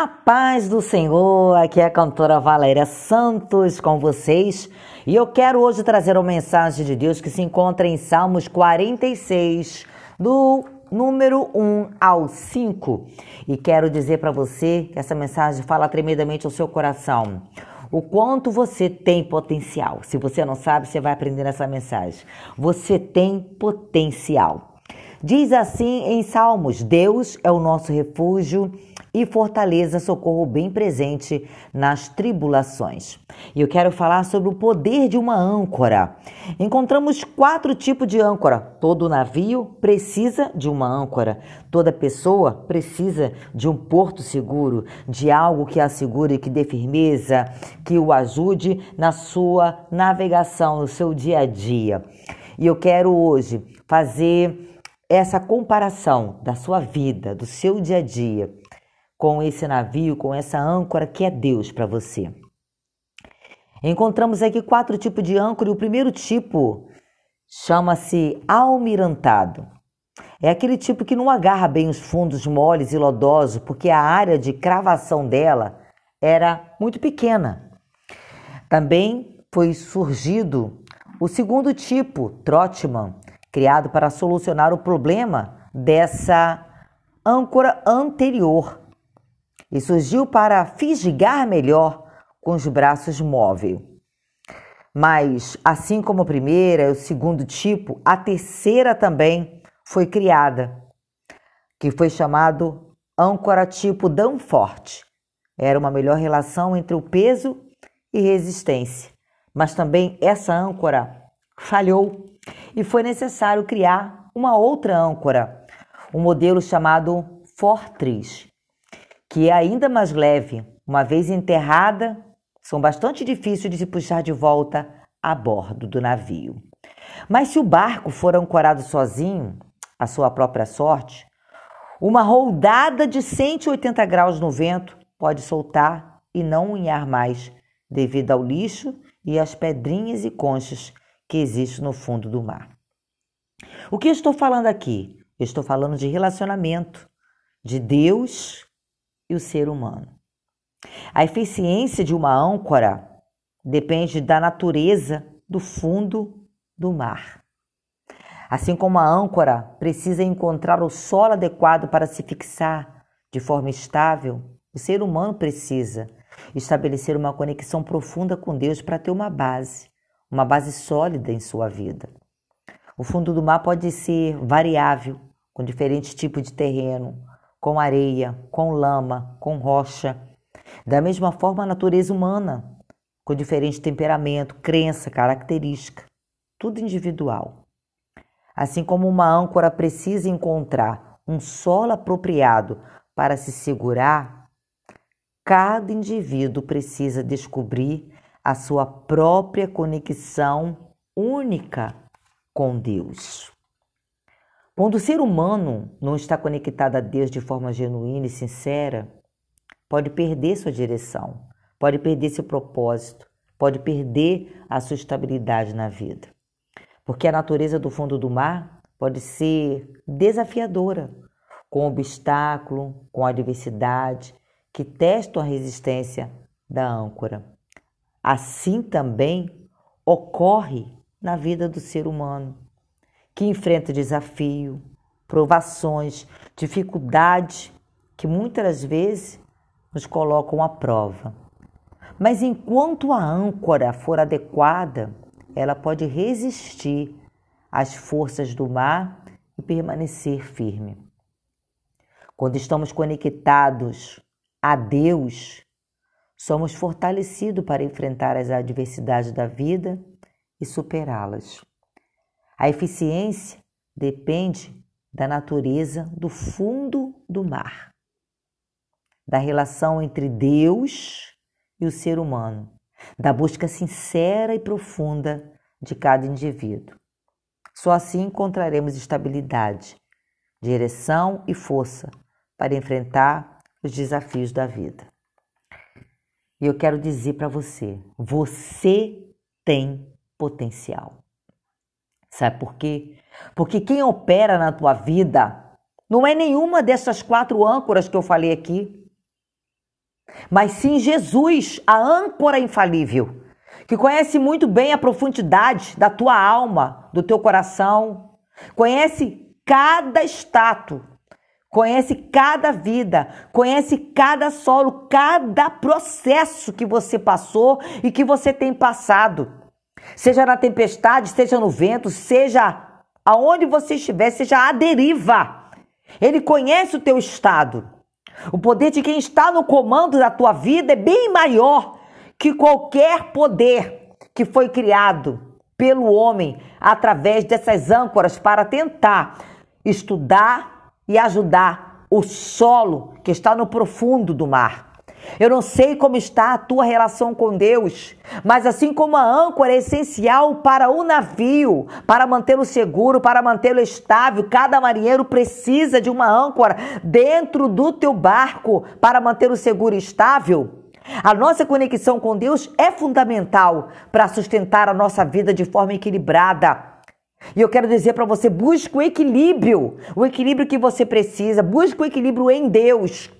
A paz do Senhor, aqui é a cantora Valéria Santos com vocês e eu quero hoje trazer uma mensagem de Deus que se encontra em Salmos 46, do número 1 ao 5. E quero dizer para você que essa mensagem fala tremendamente ao seu coração. O quanto você tem potencial. Se você não sabe, você vai aprender nessa mensagem. Você tem potencial. Diz assim em Salmos: Deus é o nosso refúgio e fortaleza, socorro bem presente nas tribulações. E eu quero falar sobre o poder de uma âncora. Encontramos quatro tipos de âncora. Todo navio precisa de uma âncora. Toda pessoa precisa de um porto seguro, de algo que assegure, que dê firmeza, que o ajude na sua navegação, no seu dia a dia. E eu quero hoje fazer essa comparação da sua vida, do seu dia a dia, com esse navio, com essa âncora que é Deus para você. Encontramos aqui quatro tipos de âncora e o primeiro tipo chama-se almirantado. É aquele tipo que não agarra bem os fundos moles e lodosos, porque a área de cravação dela era muito pequena. Também foi surgido o segundo tipo, Trotman, criado para solucionar o problema dessa âncora anterior e surgiu para fisgar melhor com os braços móveis. Mas, assim como a primeira e o segundo tipo, a terceira também foi criada, que foi chamado âncora tipo Danforth. Era uma melhor relação entre o peso e resistência. Mas também essa âncora falhou e foi necessário criar uma outra âncora, um modelo chamado Fortress, que é ainda mais leve, uma vez enterrada, são bastante difíceis de se puxar de volta a bordo do navio. Mas se o barco for ancorado sozinho, à sua própria sorte, uma roldada de 180 graus no vento pode soltar e não unhar mais, devido ao lixo e às pedrinhas e conchas que existem no fundo do mar. O que eu estou falando aqui? Eu estou falando de relacionamento, de Deus e o ser humano. A eficiência de uma âncora depende da natureza do fundo do mar. Assim como a âncora precisa encontrar o solo adequado para se fixar de forma estável, o ser humano precisa estabelecer uma conexão profunda com Deus para ter uma base, uma base sólida em sua vida. O fundo do mar pode ser variável, com diferentes tipos de terreno, com areia, com lama, com rocha. Da mesma forma, a natureza humana, com diferente temperamento, crença, característica, tudo individual. Assim como uma âncora precisa encontrar um solo apropriado para se segurar, cada indivíduo precisa descobrir a sua própria conexão única com Deus. Quando o ser humano não está conectado a Deus de forma genuína e sincera, pode perder sua direção, pode perder seu propósito, pode perder a sua estabilidade na vida. Porque a natureza do fundo do mar pode ser desafiadora, com obstáculo, com adversidade, que testam a resistência da âncora. Assim também ocorre na vida do ser humano que enfrenta desafio, provações, dificuldades que muitas vezes nos colocam à prova. Mas enquanto a âncora for adequada, ela pode resistir às forças do mar e permanecer firme. Quando estamos conectados a Deus, somos fortalecidos para enfrentar as adversidades da vida e superá-las. A eficiência depende da natureza do fundo do mar, da relação entre Deus e o ser humano, da busca sincera e profunda de cada indivíduo. Só assim encontraremos estabilidade, direção e força para enfrentar os desafios da vida. E eu quero dizer para você: você tem potencial. Sabe por quê? Porque quem opera na tua vida não é nenhuma dessas quatro âncoras que eu falei aqui. mas sim Jesus, a âncora infalível, que conhece muito bem a profundidade da tua alma, do teu coração, conhece cada status, conhece cada vida, conhece cada solo, cada processo que você passou e que você tem passado. Seja na tempestade, seja no vento, seja aonde você estiver, seja a deriva. Ele conhece o teu estado. O poder de quem está no comando da tua vida é bem maior que qualquer poder que foi criado pelo homem através dessas âncoras para tentar estudar e ajudar o solo que está no profundo do mar. Eu não sei como está a tua relação com Deus, mas assim como a âncora é essencial para o navio, para mantê-lo seguro, para mantê-lo estável, cada marinheiro precisa de uma âncora dentro do teu barco para mantê-lo seguro e estável. A nossa conexão com Deus é fundamental para sustentar a nossa vida de forma equilibrada. E eu quero dizer para você: busque o equilíbrio, o equilíbrio que você precisa, busque o equilíbrio em Deus.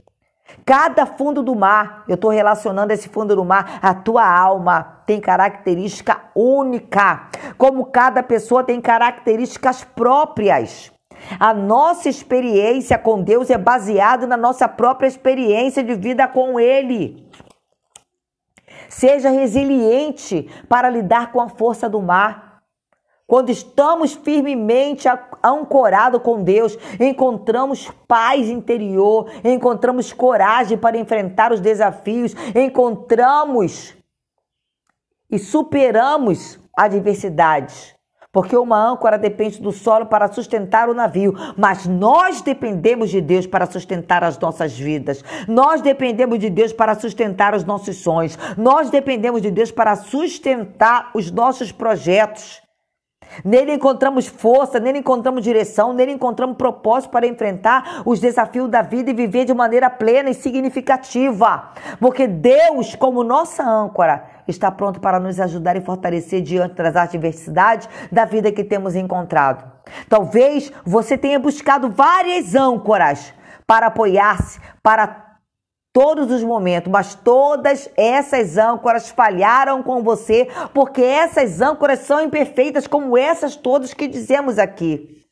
Cada fundo do mar, eu estou relacionando esse fundo do mar, a tua alma tem característica única, como cada pessoa tem características próprias. A nossa experiência com Deus é baseada na nossa própria experiência de vida com Ele. Seja resiliente para lidar com a força do mar. Quando estamos firmemente ancorados com Deus, encontramos paz interior, encontramos coragem para enfrentar os desafios, encontramos e superamos adversidades. Porque uma âncora depende do solo para sustentar o navio, mas nós dependemos de Deus para sustentar as nossas vidas. Nós dependemos de Deus para sustentar os nossos sonhos. Nós dependemos de Deus para sustentar os nossos projetos. Nele encontramos força, nele encontramos direção, nele encontramos propósito para enfrentar os desafios da vida e viver de maneira plena e significativa. Porque Deus, como nossa âncora, está pronto para nos ajudar e fortalecer diante das adversidades da vida que temos encontrado. Talvez você tenha buscado várias âncoras para apoiar-se, para todos os momentos, mas todas essas âncoras falharam com você, porque essas âncoras são imperfeitas, como essas todas que dizemos aqui.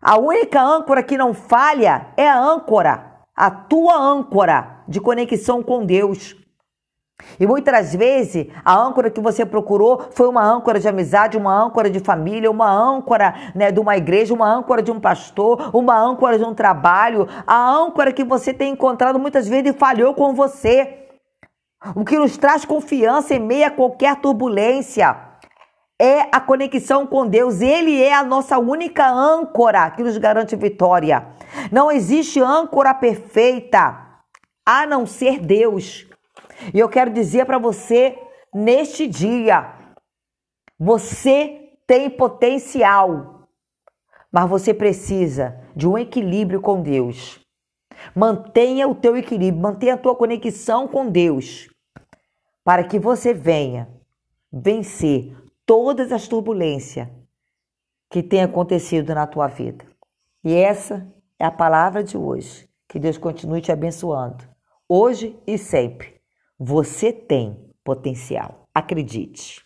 A única âncora que não falha é a âncora, a tua âncora de conexão com Deus. E muitas vezes a âncora que você procurou foi uma âncora de amizade, uma âncora de família, uma âncora né, de uma igreja, uma âncora de um pastor, uma âncora de um trabalho. A âncora que você tem encontrado muitas vezes falhou com você. O que nos traz confiança em meio a qualquer turbulência é a conexão com Deus. Ele é a nossa única âncora que nos garante vitória. Não existe âncora perfeita a não ser Deus. E eu quero dizer para você neste dia: você tem potencial, mas você precisa de um equilíbrio com Deus. Mantenha o teu equilíbrio, mantenha a tua conexão com Deus, para que você venha vencer todas as turbulências que têm acontecido na tua vida. E essa é a palavra de hoje. Que Deus continue te abençoando, hoje e sempre. Você tem potencial. Acredite.